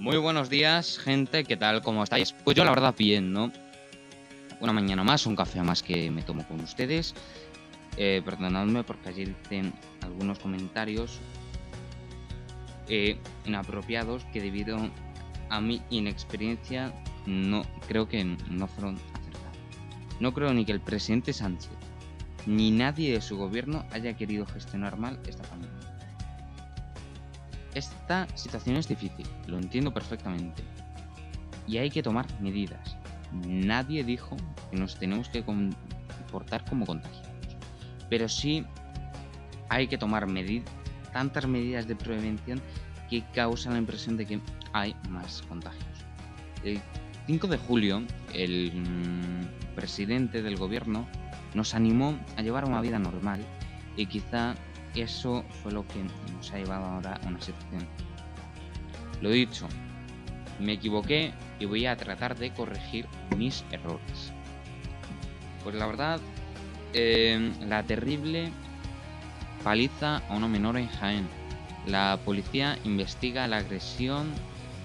Muy buenos días, gente, ¿qué tal? ¿Cómo estáis? Pues yo la verdad bien, ¿no? Una mañana más, un café más que me tomo con ustedes. Eh, perdonadme porque ayer hice algunos comentarios eh, inapropiados que debido a mi inexperiencia no creo que no fueron acertados. No creo ni que el presidente Sánchez ni nadie de su gobierno haya querido gestionar mal esta pandemia. Esta situación es difícil, lo entiendo perfectamente. Y hay que tomar medidas. Nadie dijo que nos tenemos que comportar como contagiados. Pero sí hay que tomar tantas medidas de prevención que causan la impresión de que hay más contagios. El 5 de julio, el mm, presidente del gobierno nos animó a llevar una vida normal y quizá eso fue lo que nos ha llevado ahora a una situación. Lo dicho, me equivoqué y voy a tratar de corregir mis errores. Pues la verdad, eh, la terrible paliza a una menor en Jaén. La policía investiga la agresión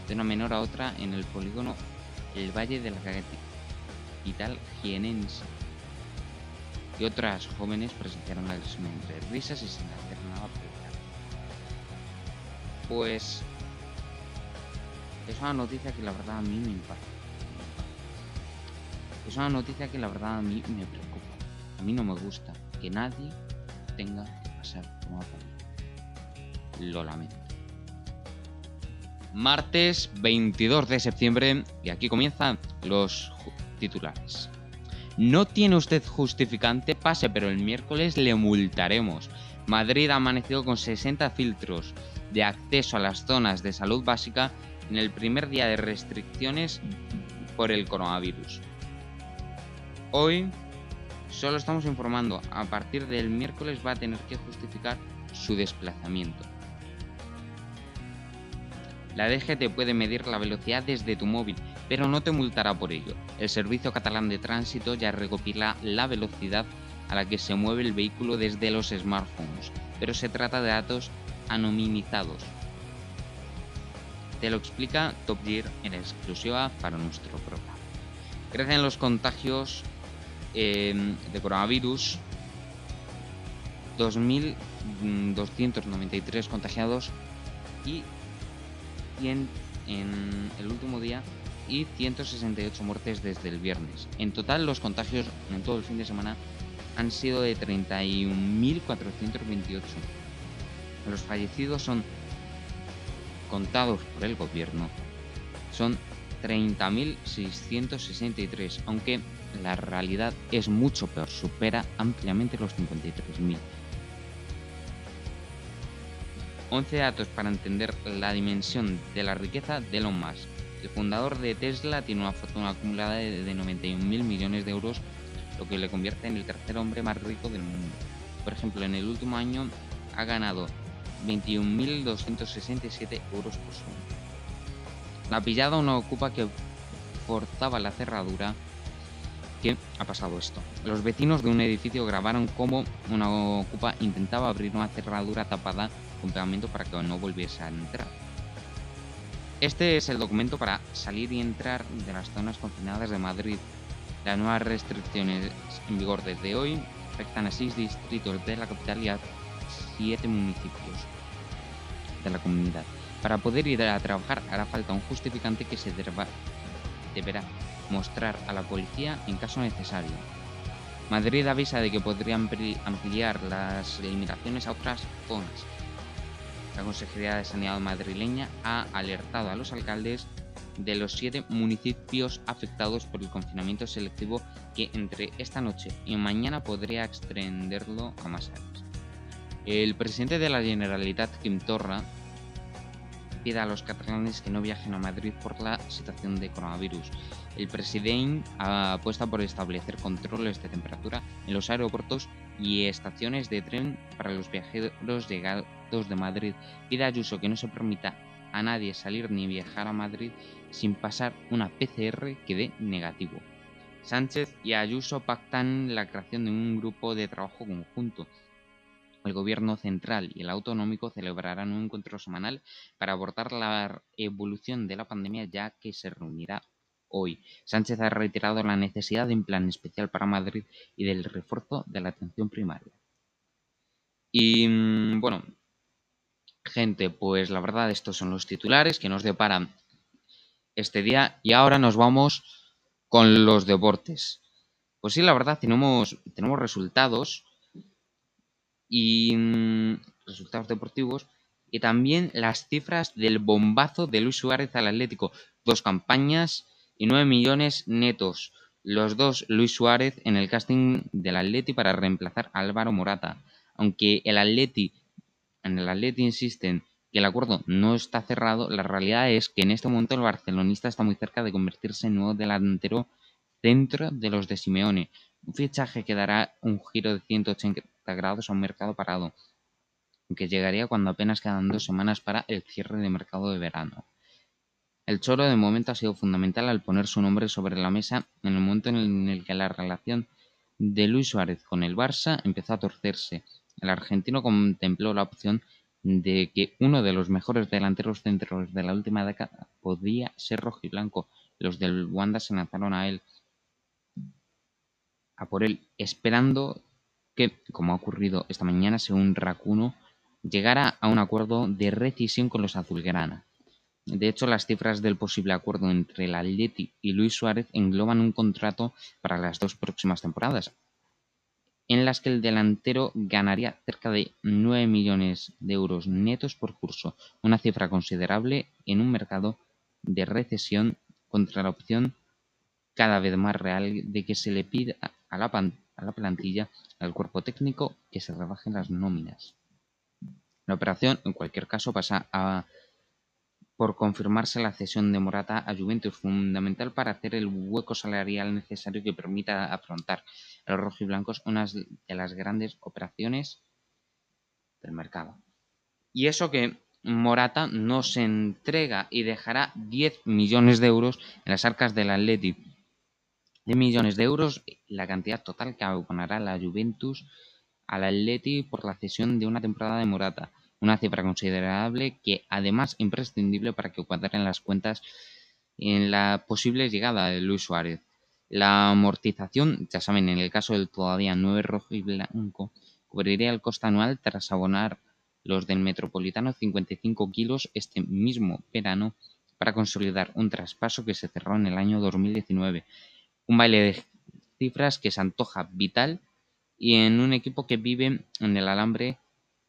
de una menor a otra en el polígono El Valle de la capital jienense y otras jóvenes presenciaron agresión entre risas y sin hacer nada Pues es una noticia que la verdad a mí me impacta. Es una noticia que la verdad a mí me preocupa. A mí no me gusta que nadie tenga que pasar por una Lo lamento. Martes 22 de septiembre y aquí comienzan los titulares. No tiene usted justificante, pase, pero el miércoles le multaremos. Madrid ha amanecido con 60 filtros de acceso a las zonas de salud básica en el primer día de restricciones por el coronavirus. Hoy solo estamos informando, a partir del miércoles va a tener que justificar su desplazamiento. La DGT puede medir la velocidad desde tu móvil pero no te multará por ello. El Servicio Catalán de Tránsito ya recopila la velocidad a la que se mueve el vehículo desde los smartphones, pero se trata de datos anonimizados. Te lo explica Top Gear en exclusiva para nuestro programa. Crecen los contagios em, de coronavirus, 2.293 contagiados y 100 en el último día y 168 muertes desde el viernes. En total, los contagios en todo el fin de semana han sido de 31.428. Los fallecidos son contados por el gobierno. Son 30.663, aunque la realidad es mucho peor, supera ampliamente los 53.000. 11 datos para entender la dimensión de la riqueza de Elon Musk. El fundador de Tesla tiene una fortuna acumulada de, 91.000 millones de euros, lo que le convierte en el tercer hombre más rico del mundo. Por ejemplo, en el último año ha ganado 21.267 euros por semana. La pillada una ocupa que forzaba la cerradura. ¿Qué ha pasado esto? Los vecinos de un edificio grabaron cómo una ocupa intentaba abrir una cerradura tapada con pegamento para que no volviese a entrar. Este es el documento para salir y entrar de las zonas confinadas de Madrid. Las nuevas restricciones en vigor desde hoy afectan a seis distritos de la capital y a siete municipios de la comunidad. Para poder ir a trabajar hará falta un justificante que se deberá mostrar a la policía en caso necesario. Madrid avisa de que podrían ampliar las limitaciones a otras zonas la Consejería de Sanidad madrileña ha alertado a los alcaldes de los siete municipios afectados por el confinamiento selectivo que entre esta noche y mañana podría extenderlo a más áreas. El presidente de la Generalitat, Kim Torra, pide a los catalanes que no viajen a Madrid por la situación de coronavirus. El presidente apuesta por establecer controles de temperatura en los aeropuertos y estaciones de tren para los viajeros llegados de Madrid. Pide Ayuso que no se permita a nadie salir ni viajar a Madrid sin pasar una PCR que dé negativo. Sánchez y Ayuso pactan la creación de un grupo de trabajo conjunto. el gobierno central y el autonómico celebrarán un encuentro semanal para abordar la evolución de la pandemia ya que se reunirá hoy. Sánchez ha reiterado la necesidad de un plan especial para Madrid y del refuerzo de la atención primaria. Y mm, bueno, gente, pues la verdad estos son los titulares que nos deparan este día y ahora nos vamos con los deportes. Pues sí, la verdad tenemos, tenemos resultados y mm, resultados deportivos y también las cifras del bombazo de Luis Suárez al Atlético. Dos campañas y 9 millones netos. Los dos Luis Suárez en el casting del Atleti para reemplazar a Álvaro Morata. Aunque el Atleti, en el Atleti insisten que el acuerdo no está cerrado, la realidad es que en este momento el barcelonista está muy cerca de convertirse en nuevo delantero dentro de los de Simeone. Un fichaje que dará un giro de 180 grados a un mercado parado, que llegaría cuando apenas quedan dos semanas para el cierre de mercado de verano. El Choro de momento ha sido fundamental al poner su nombre sobre la mesa en el momento en el que la relación de Luis Suárez con el Barça empezó a torcerse. El argentino contempló la opción de que uno de los mejores delanteros centros de la última década podía ser rojiblanco. Los del Wanda se lanzaron a él, a por él, esperando que, como ha ocurrido esta mañana, según Racuno, llegara a un acuerdo de rescisión con los azulgrana. De hecho, las cifras del posible acuerdo entre el Atleti y Luis Suárez engloban un contrato para las dos próximas temporadas, en las que el delantero ganaría cerca de 9 millones de euros netos por curso, una cifra considerable en un mercado de recesión contra la opción cada vez más real de que se le pida a la, a la plantilla, al cuerpo técnico, que se rebajen las nóminas. La operación, en cualquier caso, pasa a por confirmarse la cesión de Morata a Juventus, fundamental para hacer el hueco salarial necesario que permita afrontar a los rojiblancos una de las grandes operaciones del mercado. Y eso que Morata no se entrega y dejará 10 millones de euros en las arcas del Atleti. 10 millones de euros, la cantidad total que abonará la Juventus al Atleti por la cesión de una temporada de Morata una cifra considerable que además imprescindible para que cuadren las cuentas en la posible llegada de Luis Suárez. La amortización, ya saben, en el caso del todavía 9 rojo y blanco, cubriría el coste anual tras abonar los del Metropolitano 55 kilos este mismo verano para consolidar un traspaso que se cerró en el año 2019. Un baile de cifras que se antoja vital y en un equipo que vive en el alambre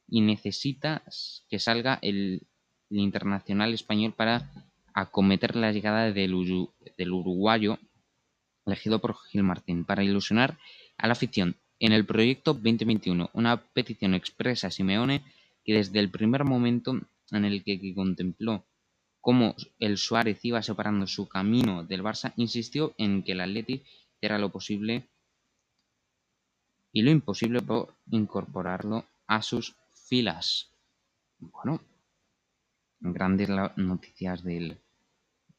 y necesitas que salga el, internacional español para acometer la llegada del, uruguayo elegido por Gil Martín. Para ilusionar a la afición en el proyecto 2021, una petición expresa a Simeone que desde el primer momento en el que, contempló cómo el Suárez iba separando su camino del Barça, insistió en que el Atleti era lo posible y lo imposible por incorporarlo a sus filas. Bueno, grandes noticias del,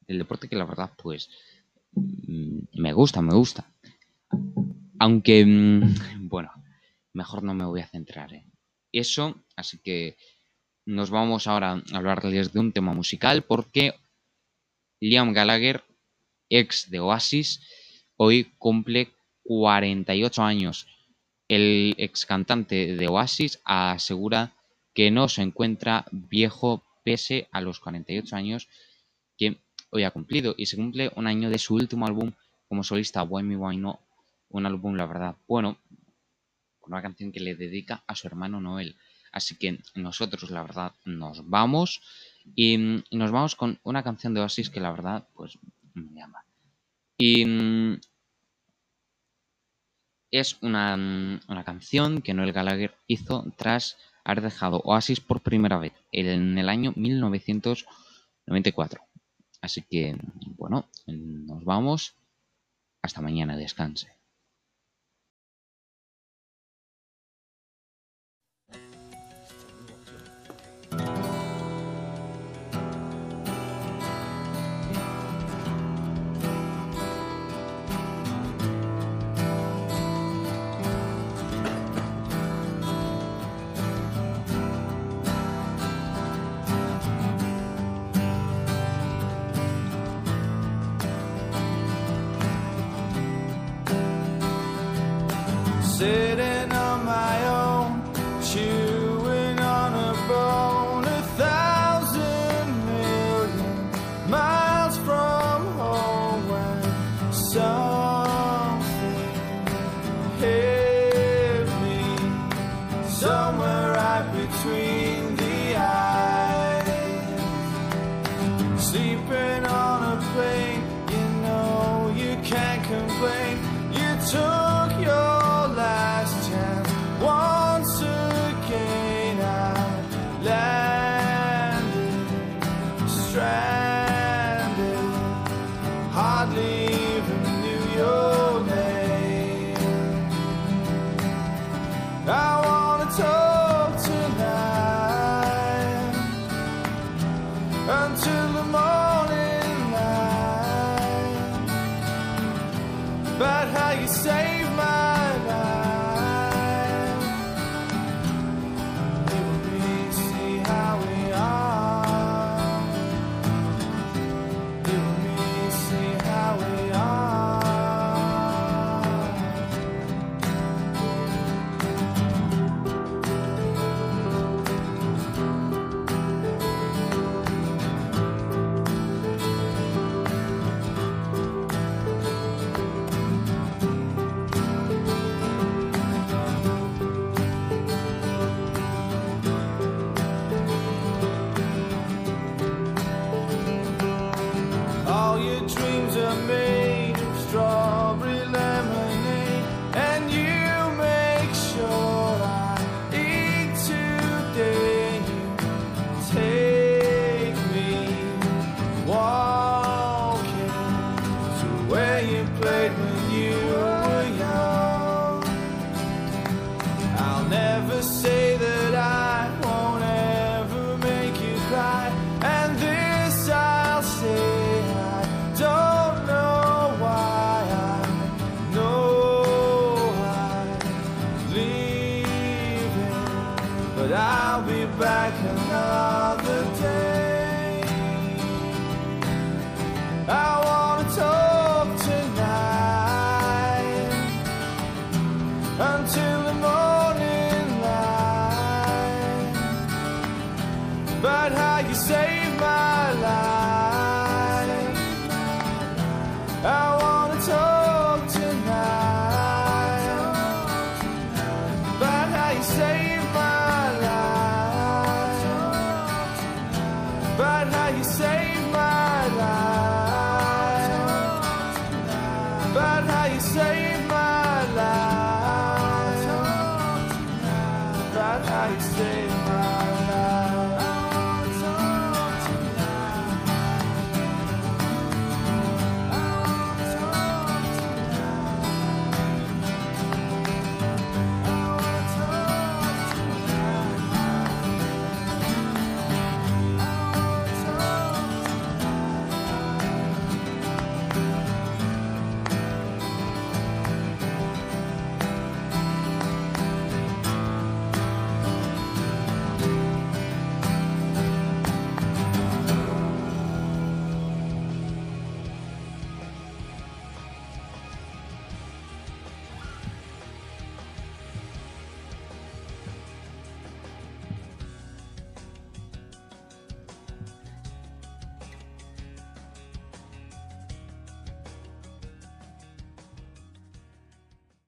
deporte que la verdad pues mm, me gusta, me gusta. Aunque, mm, bueno, mejor no me voy a centrar en eso, así que nos vamos ahora a hablarles de un tema musical porque Liam Gallagher, ex de Oasis, hoy cumple 48 años. El ex cantante de Oasis asegura que no se encuentra viejo pese a los 48 años que hoy ha cumplido y se cumple un año de su último álbum como solista, Why Me Why No, un álbum la verdad bueno, una canción que le dedica a su hermano Noel. Así que nosotros la verdad nos vamos y, nos vamos con una canción de Oasis que la verdad pues me llama. Y es una, una, canción que Noel Gallagher hizo tras haber dejado Oasis por primera vez en el año 1994. Así que, bueno, nos vamos. Hasta mañana, descanse. you took save my I'll be back another day. I wanna talk tonight until the morning light about how you saved my life. I